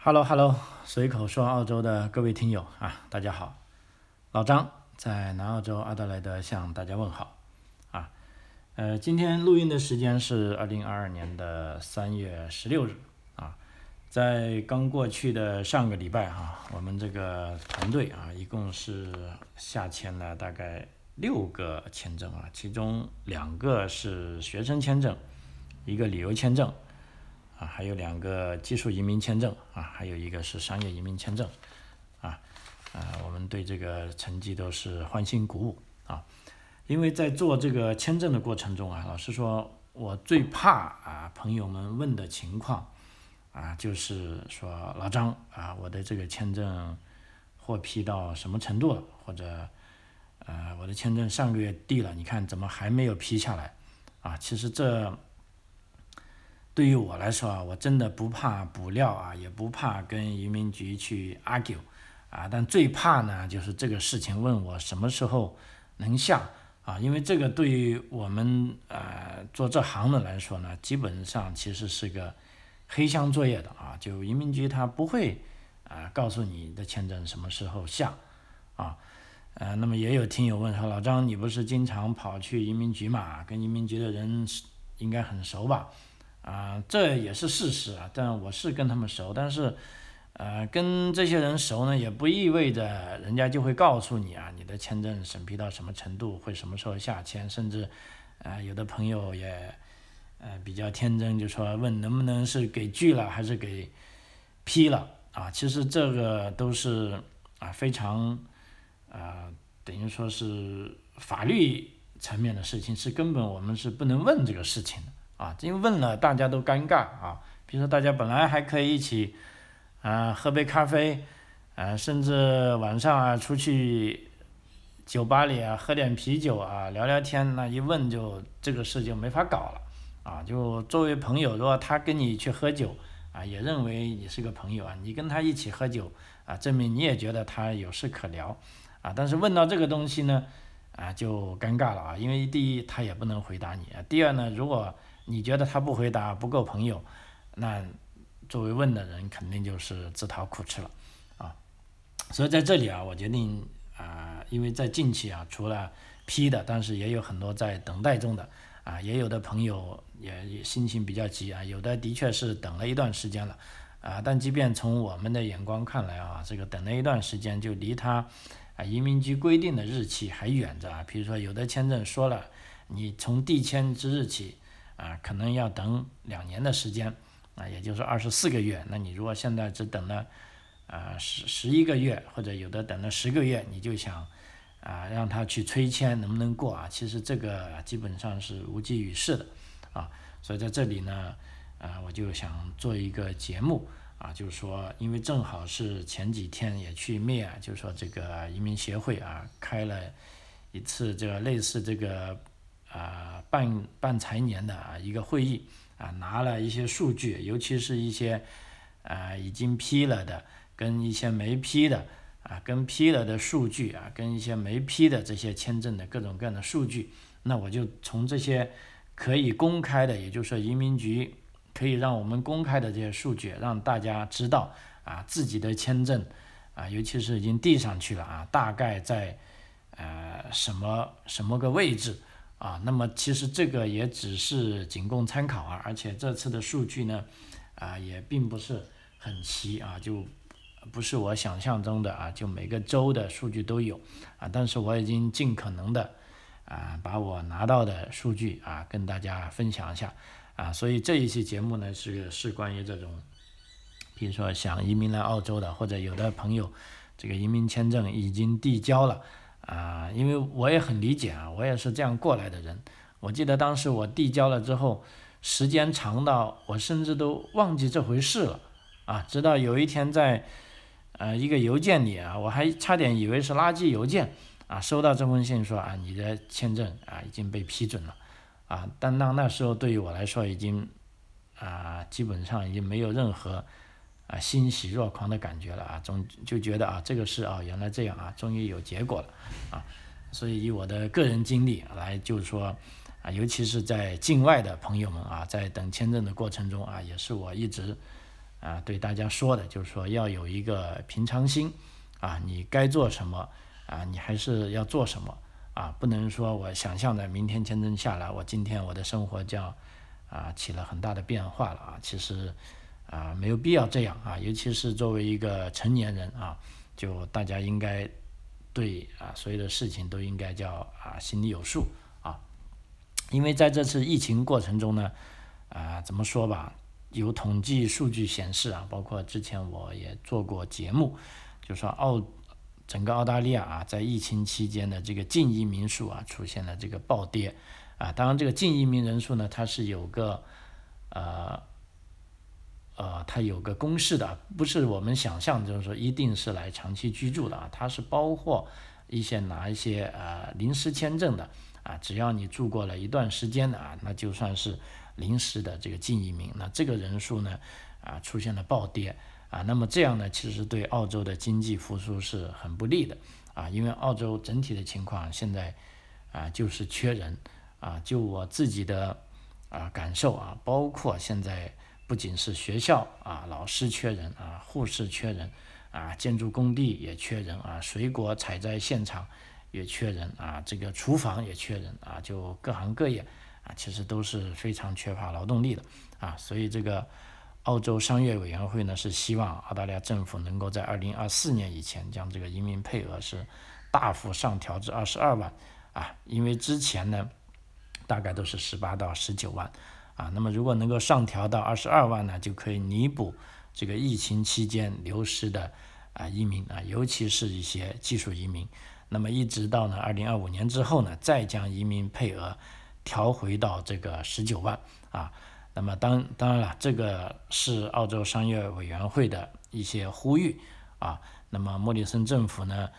Hello Hello，随口说澳洲的各位听友啊，大家好，老张在南澳洲阿德莱德向大家问好啊。呃，今天录音的时间是二零二二年的三月十六日啊，在刚过去的上个礼拜哈，我们这个团队啊，一共是下签了大概六个签证啊，其中两个是学生签证，一个旅游签证。啊，还有两个技术移民签证啊，还有一个是商业移民签证，啊，啊，我们对这个成绩都是欢欣鼓舞啊，因为在做这个签证的过程中啊，老实说，我最怕啊朋友们问的情况啊，就是说老张啊，我的这个签证获批到什么程度了，或者呃我的签证上个月递了，你看怎么还没有批下来啊？其实这。对于我来说啊，我真的不怕补料啊，也不怕跟移民局去 argue 啊，但最怕呢就是这个事情问我什么时候能下啊，因为这个对于我们呃做这行的来说呢，基本上其实是个黑箱作业的啊，就移民局他不会啊告诉你的签证什么时候下啊，呃，那么也有听友问说，老张你不是经常跑去移民局嘛，跟移民局的人应该很熟吧？啊，这也是事实啊，但我是跟他们熟，但是，呃，跟这些人熟呢，也不意味着人家就会告诉你啊，你的签证审批到什么程度，会什么时候下签，甚至，啊，有的朋友也，呃，比较天真，就说问能不能是给拒了还是给批了啊？其实这个都是啊非常，啊，等于说是法律层面的事情，是根本我们是不能问这个事情的。啊，因为问了大家都尴尬啊。比如说大家本来还可以一起，啊，喝杯咖啡，啊，甚至晚上啊出去酒吧里啊喝点啤酒啊聊聊天，那一问就这个事就没法搞了。啊，就作为朋友，如果他跟你去喝酒，啊，也认为你是个朋友啊，你跟他一起喝酒，啊，证明你也觉得他有事可聊，啊，但是问到这个东西呢，啊，就尴尬了啊，因为第一他也不能回答你啊，第二呢，如果你觉得他不回答不够朋友，那作为问的人肯定就是自讨苦吃了，啊，所以在这里啊，我决定啊，因为在近期啊，除了批的，但是也有很多在等待中的，啊，也有的朋友也心情比较急啊，有的的确是等了一段时间了，啊，但即便从我们的眼光看来啊，这个等了一段时间，就离他啊移民局规定的日期还远着啊，比如说有的签证说了，你从递签之日起。啊，可能要等两年的时间，啊，也就是二十四个月。那你如果现在只等了，啊十十一个月，或者有的等了十个月，你就想，啊让他去催签能不能过啊？其实这个基本上是无济于事的，啊，所以在这里呢，啊我就想做一个节目，啊就是说，因为正好是前几天也去灭，就是说这个移民协会啊开了一次这个类似这个。啊，办办财年的啊一个会议啊，拿了一些数据，尤其是一些啊已经批了的，跟一些没批的啊，跟批了的数据啊，跟一些没批的这些签证的各种各样的数据，那我就从这些可以公开的，也就是说移民局可以让我们公开的这些数据，让大家知道啊自己的签证啊，尤其是已经递上去了啊，大概在呃什么什么个位置。啊，那么其实这个也只是仅供参考啊，而且这次的数据呢，啊也并不是很齐啊，就不是我想象中的啊，就每个州的数据都有啊，但是我已经尽可能的啊，把我拿到的数据啊跟大家分享一下啊，所以这一期节目呢是是关于这种，比如说想移民来澳洲的，或者有的朋友这个移民签证已经递交了。啊，因为我也很理解啊，我也是这样过来的人。我记得当时我递交了之后，时间长到我甚至都忘记这回事了啊。直到有一天在呃一个邮件里啊，我还差点以为是垃圾邮件啊，收到这封信说啊你的签证啊已经被批准了啊。但那那时候对于我来说已经啊基本上已经没有任何。啊，欣喜若狂的感觉了啊，总就觉得啊，这个事啊，原来这样啊，终于有结果了啊，所以以我的个人经历来，就是说啊，尤其是在境外的朋友们啊，在等签证的过程中啊，也是我一直啊对大家说的，就是说要有一个平常心啊，你该做什么啊，你还是要做什么啊，不能说我想象的明天签证下来，我今天我的生活就要啊起了很大的变化了啊，其实啊没有必要这样啊，尤其是作为一个成年人啊，就大家应该对啊所有的事情都应该叫啊心里有数啊。因为在这次疫情过程中呢，啊，怎么说吧，有统计数据显示啊，包括之前我也做过节目，就说澳整个澳大利亚啊，在疫情期间的这个净移民数啊，出现了这个暴跌啊。当然，这个净移民人数呢，它是有个呃呃，它有个公式的，不是我们想象，就是说一定是来长期居住的啊，它是包括一些拿一些呃临时签证的。啊，只要你住过了一段时间的啊，那就算是临时的这个近移民，那这个人数呢，啊出现了暴跌啊，那么这样呢，其实对澳洲的经济复苏是很不利的啊，因为澳洲整体的情况现在啊就是缺人啊，就我自己的啊感受啊，包括现在不仅是学校啊，老师缺人啊，护士缺人啊，建筑工地也缺人啊，水果采摘现场。也缺人啊，这个厨房也缺人啊，就各行各业啊，其实都是非常缺乏劳动力的啊，所以这个澳洲商业委员会呢是希望澳大利亚政府能够在二零二四年以前将这个移民配额是大幅上调至二十二万啊，因为之前呢大概都是十八到十九万啊，那么如果能够上调到二十二万呢，就可以弥补这个疫情期间流失的啊移民啊，尤其是一些技术移民。那么一直到呢二零二五年之后呢，再将移民配额调回到这个十九万啊。那么当当然了，这个是澳洲商业委员会的一些呼吁啊。那么莫里森政府呢，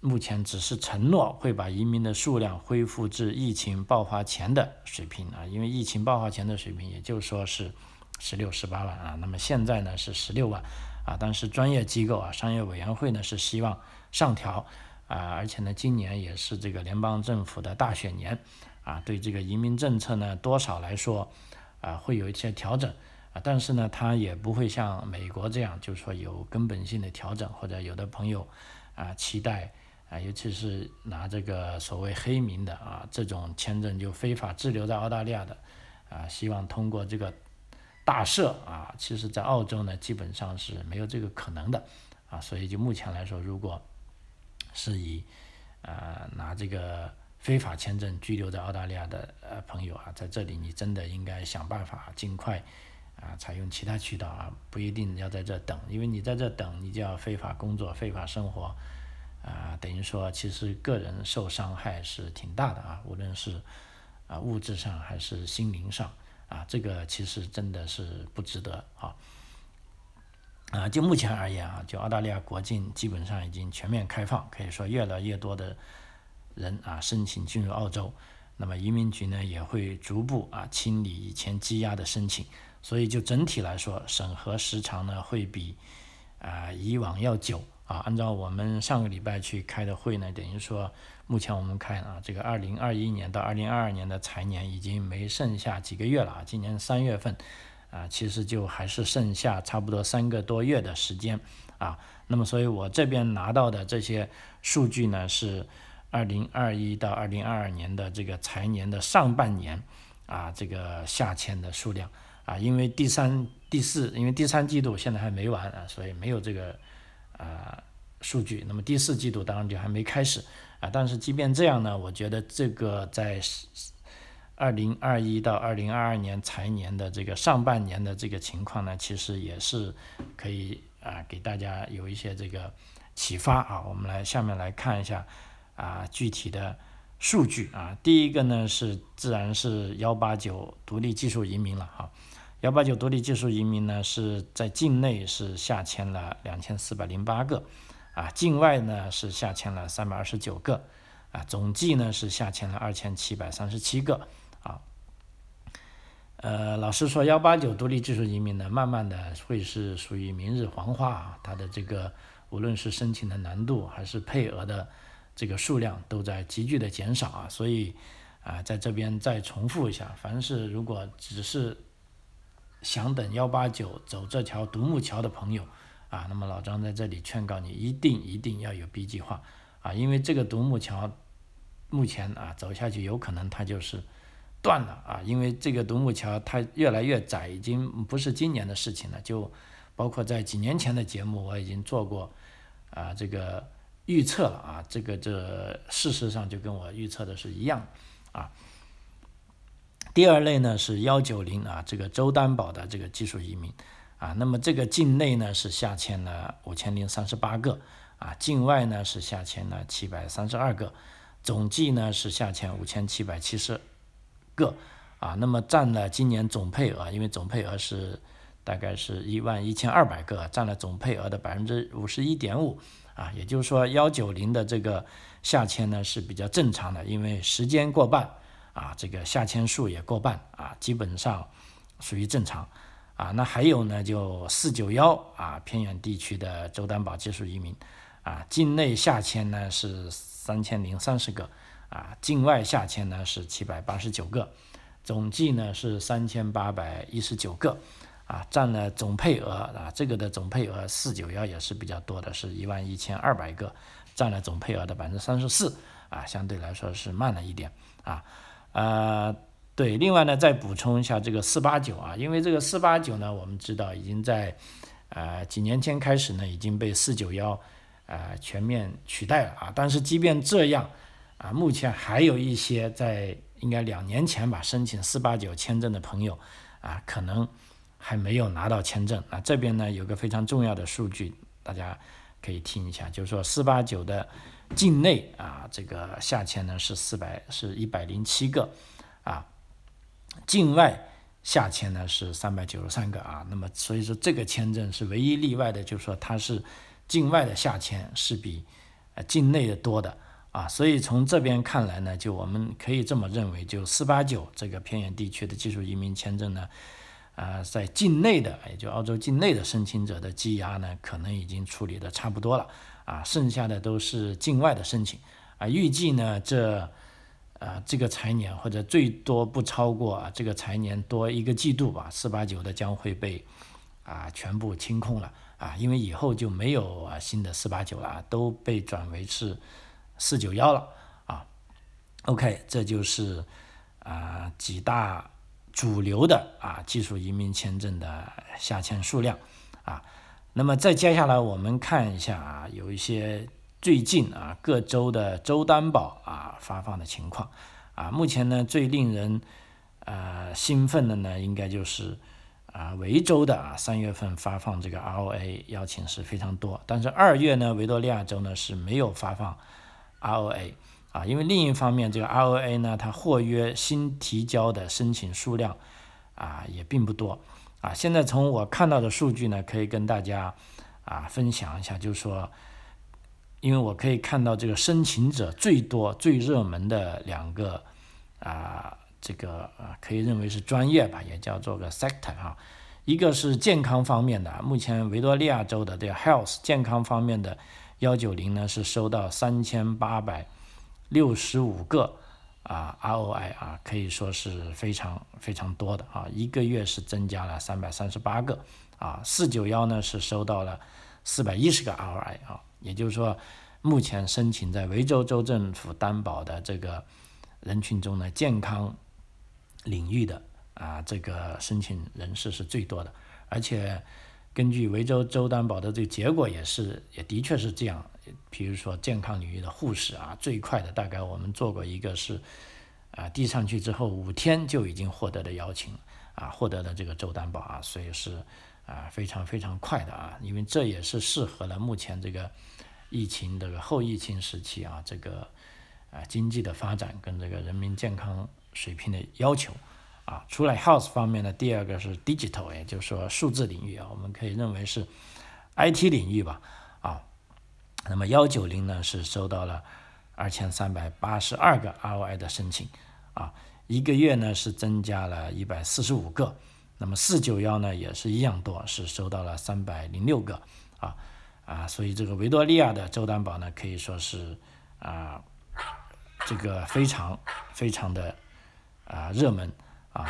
目前只是承诺会把移民的数量恢复至疫情爆发前的水平啊。因为疫情爆发前的水平，也就说是十六十八万啊。那么现在呢是十六万啊，但是专业机构啊，商业委员会呢是希望上调。啊，而且呢，今年也是这个联邦政府的大选年，啊，对这个移民政策呢，多少来说，啊，会有一些调整，啊，但是呢，它也不会像美国这样，就是说有根本性的调整，或者有的朋友，啊，期待，啊，尤其是拿这个所谓黑名的啊，这种签证就非法滞留在澳大利亚的，啊，希望通过这个大赦，啊，其实在澳洲呢，基本上是没有这个可能的，啊，所以就目前来说，如果是以，啊，拿这个非法签证居留在澳大利亚的呃朋友啊，在这里你真的应该想办法尽快啊，采用其他渠道啊，不一定要在这等，因为你在这等，你就要非法工作、非法生活，啊，等于说其实个人受伤害是挺大的啊，无论是啊物质上还是心灵上啊，这个其实真的是不值得啊。啊，就目前而言啊，就澳大利亚国境基本上已经全面开放，可以说越来越多的人啊申请进入澳洲，那么移民局呢也会逐步啊清理以前积压的申请，所以就整体来说，审核时长呢会比啊以往要久啊。按照我们上个礼拜去开的会呢，等于说目前我们看啊，这个二零二一年到二零二二年的财年已经没剩下几个月了啊，今年三月份。啊，其实就还是剩下差不多三个多月的时间啊。那么，所以我这边拿到的这些数据呢，是二零二一到二零二二年的这个财年的上半年啊，这个下签的数量啊。因为第三、第四，因为第三季度现在还没完啊，所以没有这个啊数据。那么第四季度当然就还没开始啊。但是即便这样呢，我觉得这个在。二零二一到二零二二年财年的这个上半年的这个情况呢，其实也是可以啊给大家有一些这个启发啊。我们来下面来看一下啊具体的数据啊。第一个呢是自然是幺八九独立技术移民了哈。幺八九独立技术移民呢是在境内是下签了两千四百零八个啊，境外呢是下签了三百二十九个啊，总计呢是下签了二千七百三十七个。啊呃，老实说，幺八九独立技术移民呢，慢慢的会是属于明日黄花啊。它的这个无论是申请的难度，还是配额的这个数量，都在急剧的减少啊。所以啊，在这边再重复一下，凡是如果只是想等幺八九走这条独木桥的朋友啊，那么老张在这里劝告你，一定一定要有 B 计划啊，因为这个独木桥目前啊走下去有可能它就是断了啊，因为这个独木桥它越来越窄，已经不是今年的事情了，就包括在几年前的节目我已经做过啊这个预测了啊，这个这事实上就跟我预测的是一样啊。第二类呢是幺九零啊，这个州担保的这个技术移民啊，那么这个境内呢是下签了五千零三十八个啊，境外呢是下签了七百三十二个，总计呢是下签五千七百七十个啊，那么占了今年总配额，因为总配额是大概是一万一千二百个，占了总配额的百分之五十一点五啊，也就是说幺九零的这个下签呢是比较正常的，因为时间过半。啊，这个下签数也过半啊，基本上属于正常啊。那还有呢，就四九幺啊，偏远地区的州担保技术移民啊，境内下签呢是三千零三十个啊，境外下签呢是七百八十九个，总计呢是三千八百一十九个啊，占了总配额啊，这个的总配额四九幺也是比较多的，是一万一千二百个，占了总配额的百分之三十四啊，相对来说是慢了一点啊。呃，对，另外呢，再补充一下这个四八九啊，因为这个四八九呢，我们知道已经在呃几年前开始呢，已经被四九幺呃全面取代了啊。但是即便这样啊，目前还有一些在应该两年前吧申请四八九签证的朋友啊，可能还没有拿到签证。那这边呢有个非常重要的数据，大家可以听一下，就是说四八九的。境内啊，这个下签呢是四百是一百零七个啊，境外下签呢是三百九十三个啊。那么所以说这个签证是唯一例外的，就是说它是境外的下签是比境内的多的啊。所以从这边看来呢，就我们可以这么认为，就四八九这个偏远地区的技术移民签证呢，啊，在境内的也就澳洲境内的申请者的积压呢，可能已经处理的差不多了。啊，剩下的都是境外的申请啊，预计呢这，啊这个财年或者最多不超过啊这个财年多一个季度吧，四八九的将会被啊全部清空了啊，因为以后就没有啊新的四八九了，都被转为是四九幺了啊。OK，这就是啊几大主流的啊技术移民签证的下签数量啊。那么再接下来我们看一下啊，有一些最近啊各州的州担保啊发放的情况啊，目前呢最令人呃兴奋的呢，应该就是啊维州的啊三月份发放这个 ROA 邀请是非常多，但是二月呢维多利亚州呢是没有发放 ROA 啊，因为另一方面这个 ROA 呢它或约新提交的申请数量啊也并不多。啊，现在从我看到的数据呢，可以跟大家啊分享一下，就是说，因为我可以看到这个申请者最多、最热门的两个啊，这个啊可以认为是专业吧，也叫做个 sector 哈，一个是健康方面的，目前维多利亚州的这个 health 健康方面的幺九零呢是收到三千八百六十五个。啊，ROI 啊，可以说是非常非常多的啊，一个月是增加了三百三十八个啊，四九幺呢是收到了四百一十个 ROI 啊，也就是说，目前申请在维州州政府担保的这个人群中呢，健康领域的啊这个申请人士是最多的，而且根据维州州担保的这个结果也是，也的确是这样。比如说健康领域的护士啊，最快的大概我们做过一个是，啊递上去之后五天就已经获得了邀请，啊获得了这个周担保啊，所以是啊非常非常快的啊，因为这也是适合了目前这个疫情这个后疫情时期啊这个啊经济的发展跟这个人民健康水平的要求啊。除了 health 方面呢，第二个是 digital，也就是说数字领域啊，我们可以认为是 IT 领域吧。那么幺九零呢是收到了二千三百八十二个 ROI 的申请啊，一个月呢是增加了一百四十五个。那么四九幺呢也是一样多，是收到了三百零六个啊啊，所以这个维多利亚的周担保呢可以说是啊这个非常非常的啊热门啊。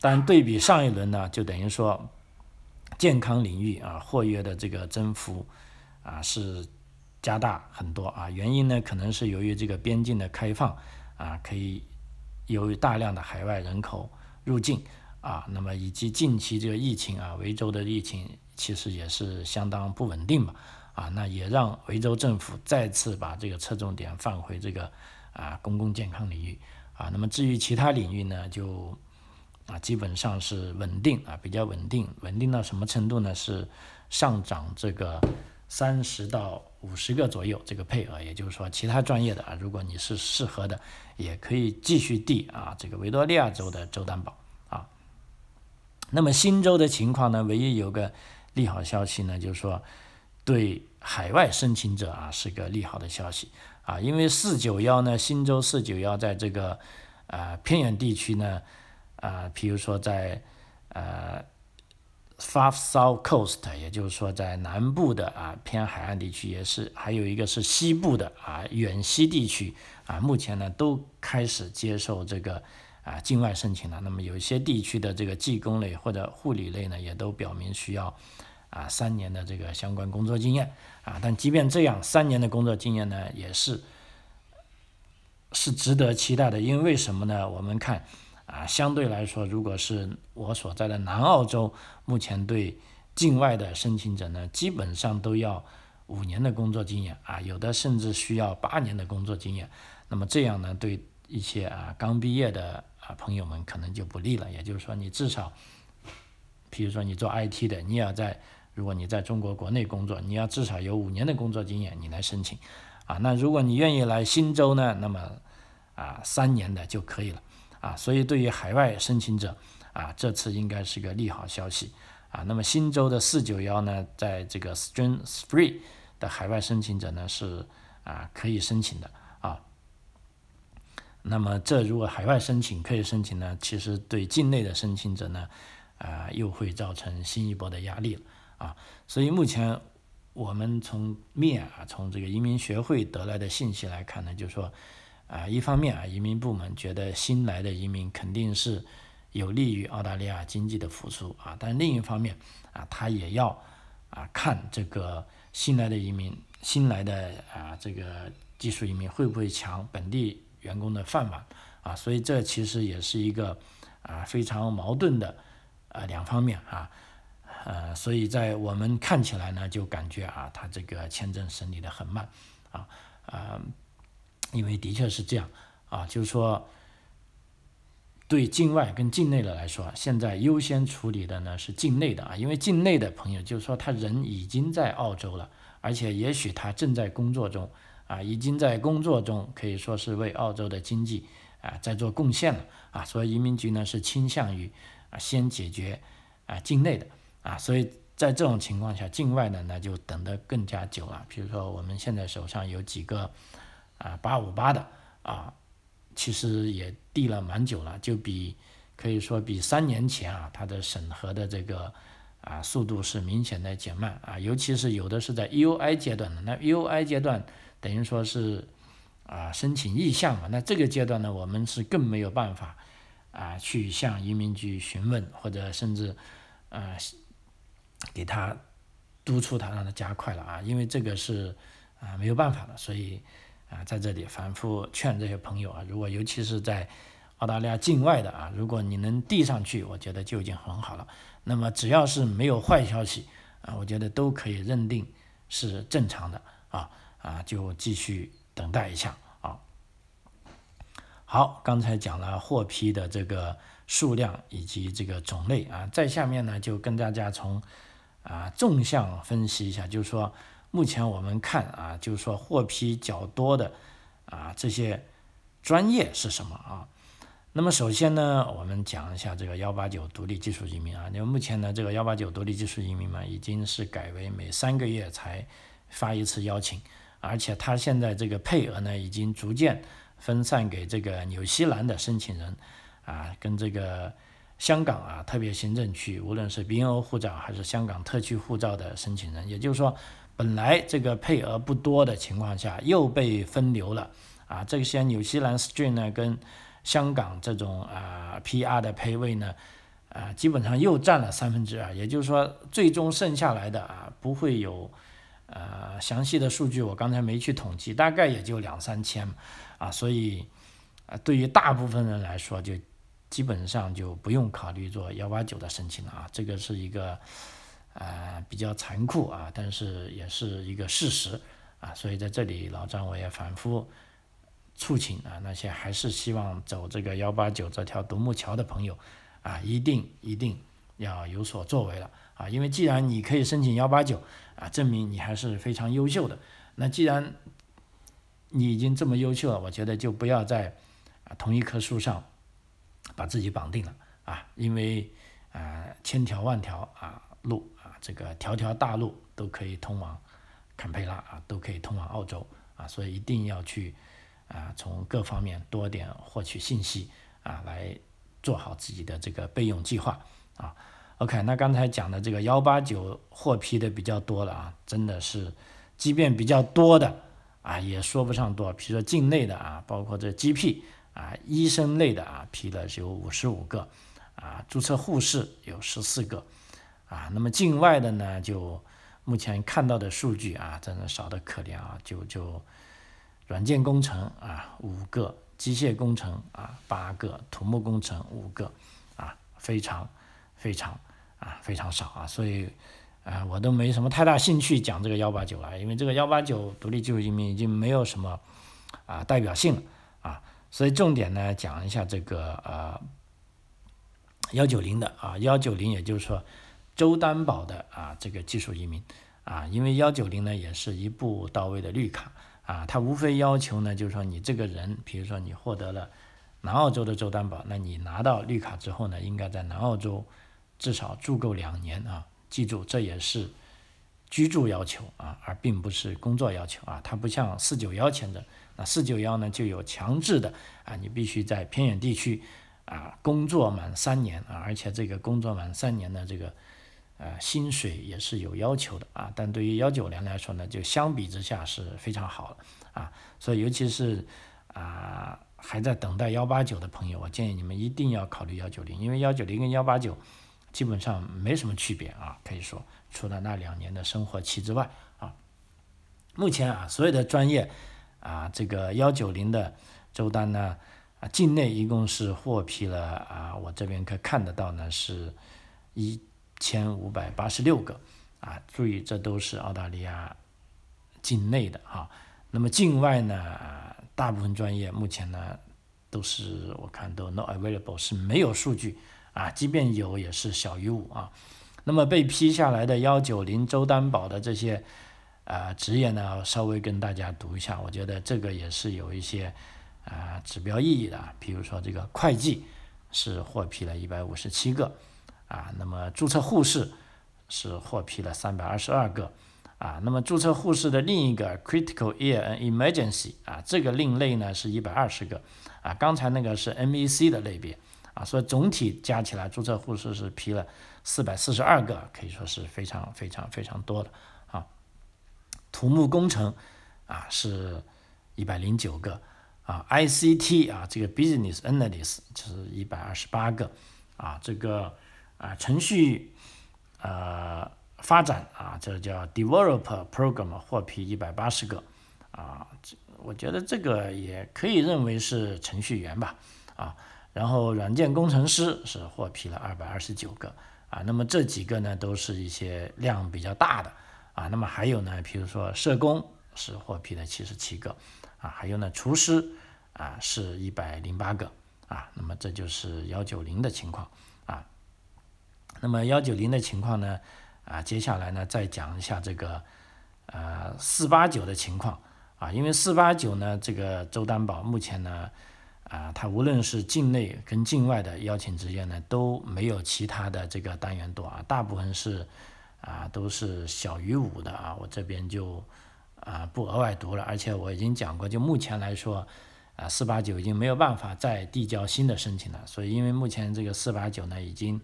但对比上一轮呢，就等于说健康领域啊货约的这个增幅啊是加大很多啊。原因呢，可能是由于这个边境的开放啊，可以由于大量的海外人口入境啊。那么以及近期这个疫情啊，维州的疫情其实也是相当不稳定嘛啊，那也让维州政府再次把这个侧重点放回这个啊公共健康领域。啊，那么至于其他领域呢，就啊基本上是稳定啊，比较稳定，稳定到什么程度呢？是上涨这个三十到五十个左右这个配额，也就是说，其他专业的啊，如果你是适合的，也可以继续递啊这个维多利亚州的州担保啊。那么新州的情况呢，唯一有个利好消息呢，就是说对海外申请者啊是个利好的消息。啊，因为四九幺呢，新州四九幺在这个呃偏远地区呢，啊，比如说在呃 Far South Coast，也就是说在南部的啊偏海岸地区也是，还有一个是西部的啊远西地区啊，目前呢都开始接受这个啊境外申请了。那么有一些地区的这个技工类或者护理类呢，也都表明需要。啊，三年的这个相关工作经验啊，但即便这样，三年的工作经验呢，也是是值得期待的。因为什么呢？我们看啊，相对来说，如果是我所在的南澳洲，目前对境外的申请者呢，基本上都要五年的工作经验啊，有的甚至需要八年的工作经验。那么这样呢，对一些啊刚毕业的啊朋友们可能就不利了。也就是说，你至少，比如说你做 IT 的，你也要在如果你在中国国内工作，你要至少有五年的工作经验，你来申请，啊，那如果你愿意来新州呢，那么啊三年的就可以了，啊，所以对于海外申请者，啊这次应该是个利好消息，啊，那么新州的四九幺呢，在这个 Strain Free 的海外申请者呢是啊可以申请的，啊，那么这如果海外申请可以申请呢，其实对境内的申请者呢，啊又会造成新一波的压力了。啊，所以目前我们从面啊，从这个移民学会得来的信息来看呢，就是说，啊，一方面啊，移民部门觉得新来的移民肯定是有利于澳大利亚经济的复苏啊，但另一方面啊，他也要啊看这个新来的移民，新来的啊这个技术移民会不会抢本地员工的饭碗啊，所以这其实也是一个啊非常矛盾的啊两方面啊。呃，所以在我们看起来呢，就感觉啊，他这个签证审理的很慢，啊，啊，因为的确是这样，啊，就是说，对境外跟境内的来说，现在优先处理的呢是境内的啊，因为境内的朋友就是说他人已经在澳洲了，而且也许他正在工作中，啊，已经在工作中，可以说是为澳洲的经济啊在做贡献了，啊，所以移民局呢是倾向于啊先解决啊境内的。啊，所以在这种情况下，境外的那就等得更加久了。比如说，我们现在手上有几个啊八五八的啊，其实也递了蛮久了，就比可以说比三年前啊，它的审核的这个啊速度是明显的减慢啊，尤其是有的是在 U I 阶段的，那 U I 阶段等于说是啊申请意向嘛，那这个阶段呢，我们是更没有办法啊去向移民局询问或者甚至啊。给他督促他，让他加快了啊，因为这个是啊没有办法的，所以啊在这里反复劝这些朋友啊，如果尤其是在澳大利亚境外的啊，如果你能递上去，我觉得就已经很好了。那么只要是没有坏消息啊，我觉得都可以认定是正常的啊啊，就继续等待一下啊。好，刚才讲了获批的这个数量以及这个种类啊，在下面呢就跟大家从啊，纵向分析一下，就是说，目前我们看啊，就是说获批较多的啊这些专业是什么啊？那么首先呢，我们讲一下这个幺八九独立技术移民啊。因为目前呢，这个幺八九独立技术移民嘛，已经是改为每三个月才发一次邀请，而且它现在这个配额呢，已经逐渐分散给这个纽西兰的申请人啊，跟这个。香港啊，特别行政区，无论是 BNO 护照还是香港特区护照的申请人，也就是说，本来这个配额不多的情况下，又被分流了。啊。这些纽西兰 Stream 呢，跟香港这种啊 PR 的配位呢，啊，基本上又占了三分之二，也就是说，最终剩下来的啊，不会有呃详细的数据，我刚才没去统计，大概也就两三千啊，所以啊，对于大部分人来说，就基本上就不用考虑做幺八九的申请了啊，这个是一个呃比较残酷啊，但是也是一个事实啊，所以在这里老张我也反复促请啊，那些还是希望走这个幺八九这条独木桥的朋友。啊，一定一定要有所作为了啊！因为既然你可以申请幺八九啊，证明你还是非常优秀的。那既然你已经这么优秀了，我觉得就不要在啊同一棵树上把自己绑定了啊！因为啊千条万条啊路，这个条条大路都可以通往坎培拉啊，都可以通往澳洲啊，所以一定要去啊从各方面多点获取信息啊来。做好自己的这个备用计划啊，OK，那刚才讲的这个幺八九获批的比较多了啊，真的是，即便比较多的啊，也说不上多。比如说境内的啊，包括这 GP 啊，医生类的啊，批了有五十五个啊，注册护士有十四个啊，那么境外的呢，就目前看到的数据啊，真的少得可怜啊，就就软件工程啊五个。机械工程啊，八个；土木工程五个，啊，非常非常啊非常少啊，所以啊我都没什么太大兴趣讲这个幺八九了，因为这个幺八九独立技术移民已经没有什么啊代表性了啊，所以重点呢讲一下这个呃幺九零的啊幺九零，也就是说州担保的啊这个技术移民啊，因为幺九零呢也是一步到位的绿卡。啊，它无非要求呢，就是说你这个人，比如说你获得了南澳洲的州担保，那你拿到绿卡之后呢，应该在南澳洲至少住够两年啊。记住，这也是居住要求啊，而并不是工作要求啊。它不像四九幺签证，那四九幺呢就有强制的啊，你必须在偏远地区啊工作满三年啊，而且这个工作满三年的这个。呃，薪水也是有要求的啊，但对于幺九零来说呢，就相比之下是非常好的啊，所以尤其是啊还在等待幺八九的朋友，我建议你们一定要考虑幺九零，因为幺九零跟幺八九基本上没什么区别啊，可以说除了那两年的生活期之外啊，目前啊所有的专业啊这个幺九零的周单呢啊境内一共是获批了啊，我这边可看得到呢是一。千五百八十六个啊，注意这都是澳大利亚境内的哈。那么境外呢，大部分专业目前呢都是我看都 not available 是没有数据啊，即便有也是小于五啊。那么被批下来的幺九零州担保的这些啊职业呢，稍微跟大家读一下，我觉得这个也是有一些啊指标意义的。比如说这个会计是获批了一百五十七个。啊，那么注册护士是获批了三百二十二个，啊，那么注册护士的另一个 critical ear and emergency 啊，这个另类呢是一百二十个，啊，刚才那个是 MEC 的类别，啊，所以总体加起来注册护士是批了四百四十二个，可以说是非常非常非常多的啊。土木工程啊是一百零九个，啊，ICT 啊这个 business analyst 就是一百二十八个，啊，这个。啊，程序呃发展啊，这叫 developer program 获批一百八十个啊，这我觉得这个也可以认为是程序员吧啊，然后软件工程师是获批了二百二十九个啊，那么这几个呢都是一些量比较大的啊，那么还有呢，比如说社工是获批了七十七个啊，还有呢厨师啊是一百零八个啊，那么这就是幺九零的情况。那么幺九零的情况呢？啊，接下来呢再讲一下这个呃四八九的情况啊，因为四八九呢这个周担保目前呢啊，它无论是境内跟境外的邀请职业呢都没有其他的这个单元多啊，大部分是啊都是小于五的啊，我这边就啊不额外读了，而且我已经讲过，就目前来说啊四八九已经没有办法再递交新的申请了，所以因为目前这个四八九呢已经。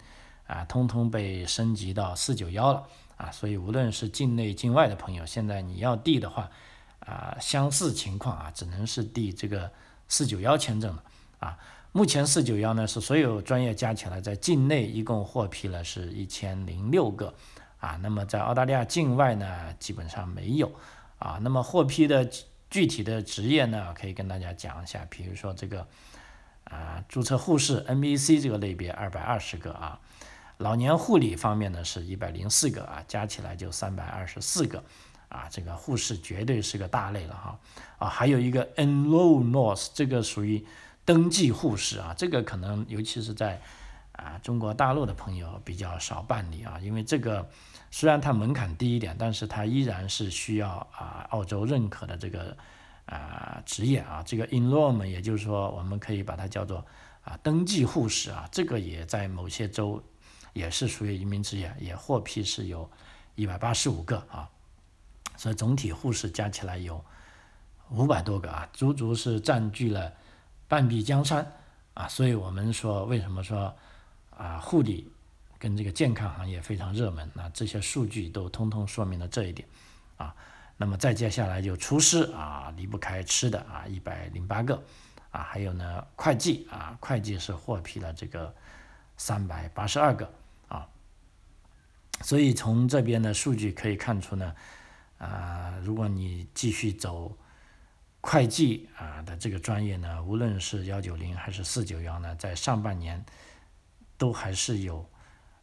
啊，通通被升级到四九幺了啊，所以无论是境内境外的朋友，现在你要递的话，啊，相似情况啊，只能是递这个四九幺签证了啊。目前四九幺呢是所有专业加起来在境内一共获批了是一千零六个啊，那么在澳大利亚境外呢基本上没有啊，那么获批的具体的职业呢可以跟大家讲一下，比如说这个啊注册护士 NBC 这个类别二百二十个啊。老年护理方面呢是一百零四个啊，加起来就三百二十四个啊，这个护士绝对是个大类了哈啊，还有一个 enroll nurse，这个属于登记护士啊，这个可能尤其是在啊中国大陆的朋友比较少办理啊，因为这个虽然它门槛低一点，但是它依然是需要啊澳洲认可的这个啊职业啊，这个 enrollment 也就是说我们可以把它叫做啊登记护士啊，这个也在某些州。也是属于移民职业，也获批是有一百八十五个啊，所以总体护士加起来有五百多个啊，足足是占据了半壁江山啊。所以我们说，为什么说啊护理跟这个健康行业非常热门？那这些数据都通通说明了这一点啊。那么再接下来就厨师啊，离不开吃的啊，一百零八个啊，还有呢会计啊，会计是获批了这个三百八十二个。所以从这边的数据可以看出呢，啊，如果你继续走会计啊的这个专业呢，无论是幺九零还是四九幺呢，在上半年都还是有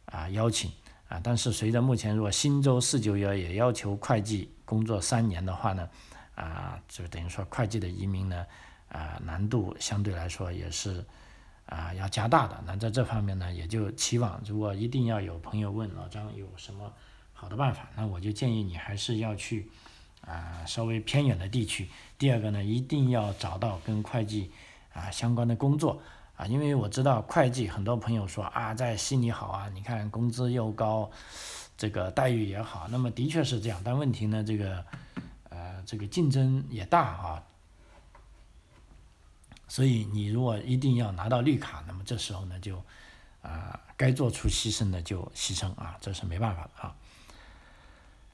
啊邀请啊，但是随着目前如果新州四九幺也要求会计工作三年的话呢，啊，就等于说会计的移民呢，啊，难度相对来说也是。啊，要加大的。那在这方面呢，也就期望，如果一定要有朋友问老张有什么好的办法，那我就建议你还是要去啊稍微偏远的地区。第二个呢，一定要找到跟会计啊相关的工作啊，因为我知道会计很多朋友说啊，在悉尼好啊，你看工资又高，这个待遇也好，那么的确是这样，但问题呢，这个呃这个竞争也大啊。所以你如果一定要拿到绿卡，那么这时候呢就，啊，该做出牺牲的就牺牲啊，这是没办法的啊。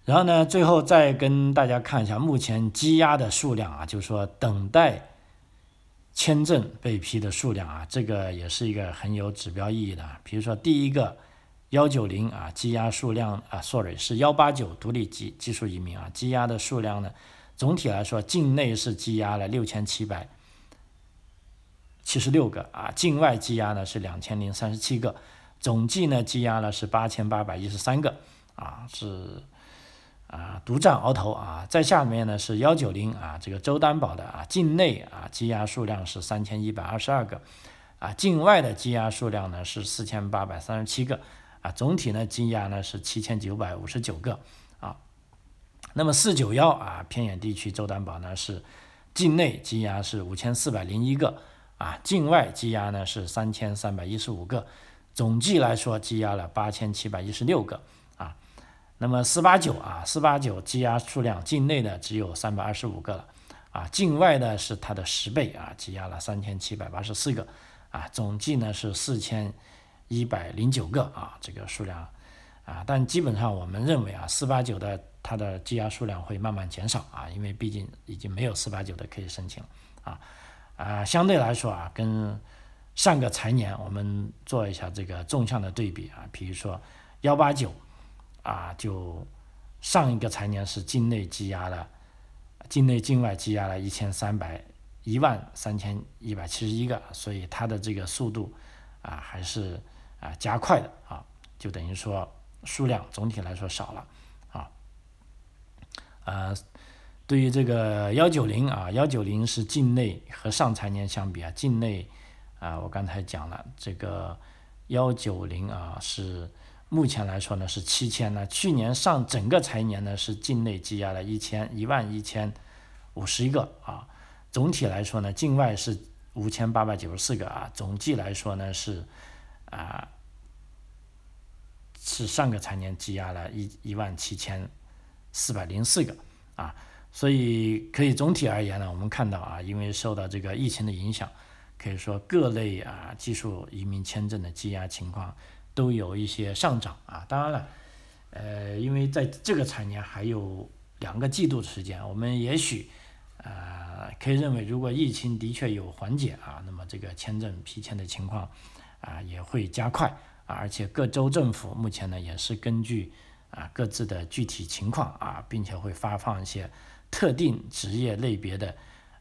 然后呢，最后再跟大家看一下目前积压的数量啊，就是说等待签证被批的数量啊，这个也是一个很有指标意义的。比如说第一个幺九零啊，积压数量啊，sorry 是幺八九独立技技术移民啊，积压的数量呢，总体来说境内是积压了六千七百。七十六个啊，境外积压呢是两千零三十七个，总计呢积压呢是八千八百一十三个啊，是啊独占鳌头啊。在下面呢是幺九零啊，这个周担保的啊，境内啊积压数量是三千一百二十二个啊，境外的积压数量呢是四千八百三十七个啊，总体呢积压呢是七千九百五十九个啊。那么四九幺啊，偏远地区州担保呢是境内积压是五千四百零一个。啊，境外积压呢是三千三百一十五个，总计来说积压了八千七百一十六个啊。那么四八九啊，四八九积压数量，境内的只有三百二十五个了啊，境外的是它的十倍啊，积压了三千七百八十四个啊，总计呢是四千一百零九个啊，这个数量啊，但基本上我们认为啊，四八九的它的积压数量会慢慢减少啊，因为毕竟已经没有四八九的可以申请了啊。啊，相对来说啊，跟上个财年我们做一下这个纵向的对比啊，比如说幺八九啊，就上一个财年是境内积压了，境内境外积压了一千三百一万三千一百七十一个，所以它的这个速度啊还是啊加快的啊，就等于说数量总体来说少了啊，呃。对于这个幺九零啊，幺九零是境内和上财年相比啊，境内啊，我刚才讲了这个幺九零啊，是目前来说呢是七千呢，去年上整个财年呢是境内积压了一千一万一千五十一个啊，总体来说呢，境外是五千八百九十四个啊，总计来说呢是啊是上个财年积压了一一万七千四百零四个啊。所以可以总体而言呢，我们看到啊，因为受到这个疫情的影响，可以说各类啊技术移民签证的积压情况都有一些上涨啊。当然了，呃，因为在这个财年还有两个季度的时间，我们也许呃啊，可以认为如果疫情的确有缓解啊，那么这个签证批签的情况啊也会加快啊，而且各州政府目前呢也是根据啊各自的具体情况啊，并且会发放一些特定职业类别的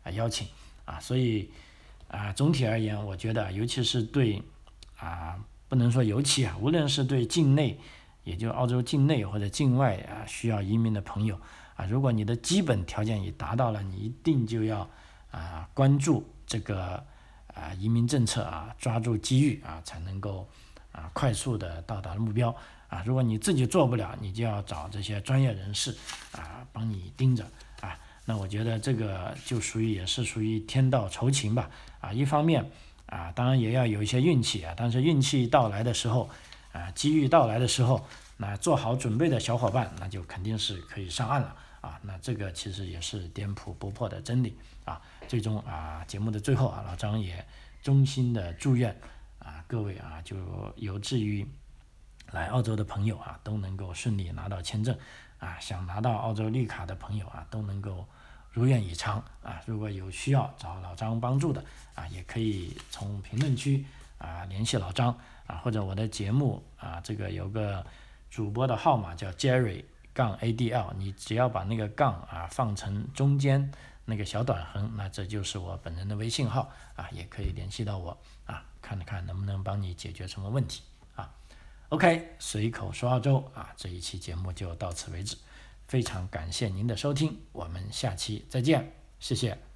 啊邀请啊，所以啊总体而言，我觉得尤其是对啊不能说尤其啊，无论是对境内，也就澳洲境内或者境外啊需要移民的朋友。啊，如果你的基本条件已达到了，你一定就要啊关注这个啊移民政策啊，抓住机遇啊，才能够啊快速的到达目标啊。如果你自己做不了，你就要找这些专业人士啊帮你盯着。那我觉得这个就属于也是属于天道酬勤吧啊。一方面啊，当然也要有一些运气啊，但是运气到来的时候啊，机遇到来的时候，那做好准备的小伙伴，那就肯定是可以上岸了。啊，那这个其实也是颠扑不破的真理啊。最终啊，节目的最后啊，老张也衷心的祝愿啊各位啊，就有志于来澳洲的朋友啊，都能够顺利拿到签证啊。想拿到澳洲绿卡的朋友啊，都能够如愿以偿啊。如果有需要找老张帮助的啊，也可以从评论区啊联系老张啊，或者我的节目啊，这个有个主播的号码叫 Jerry。杠 ADL，你只要把那个杠啊放成中间那个小短横，那这就是我本人的微信号啊，也可以联系到我啊，看看能不能帮你解决什么问题。OK，随口说澳洲啊，这一期节目就到此为止，非常感谢您的收听，我们下期再见，谢谢。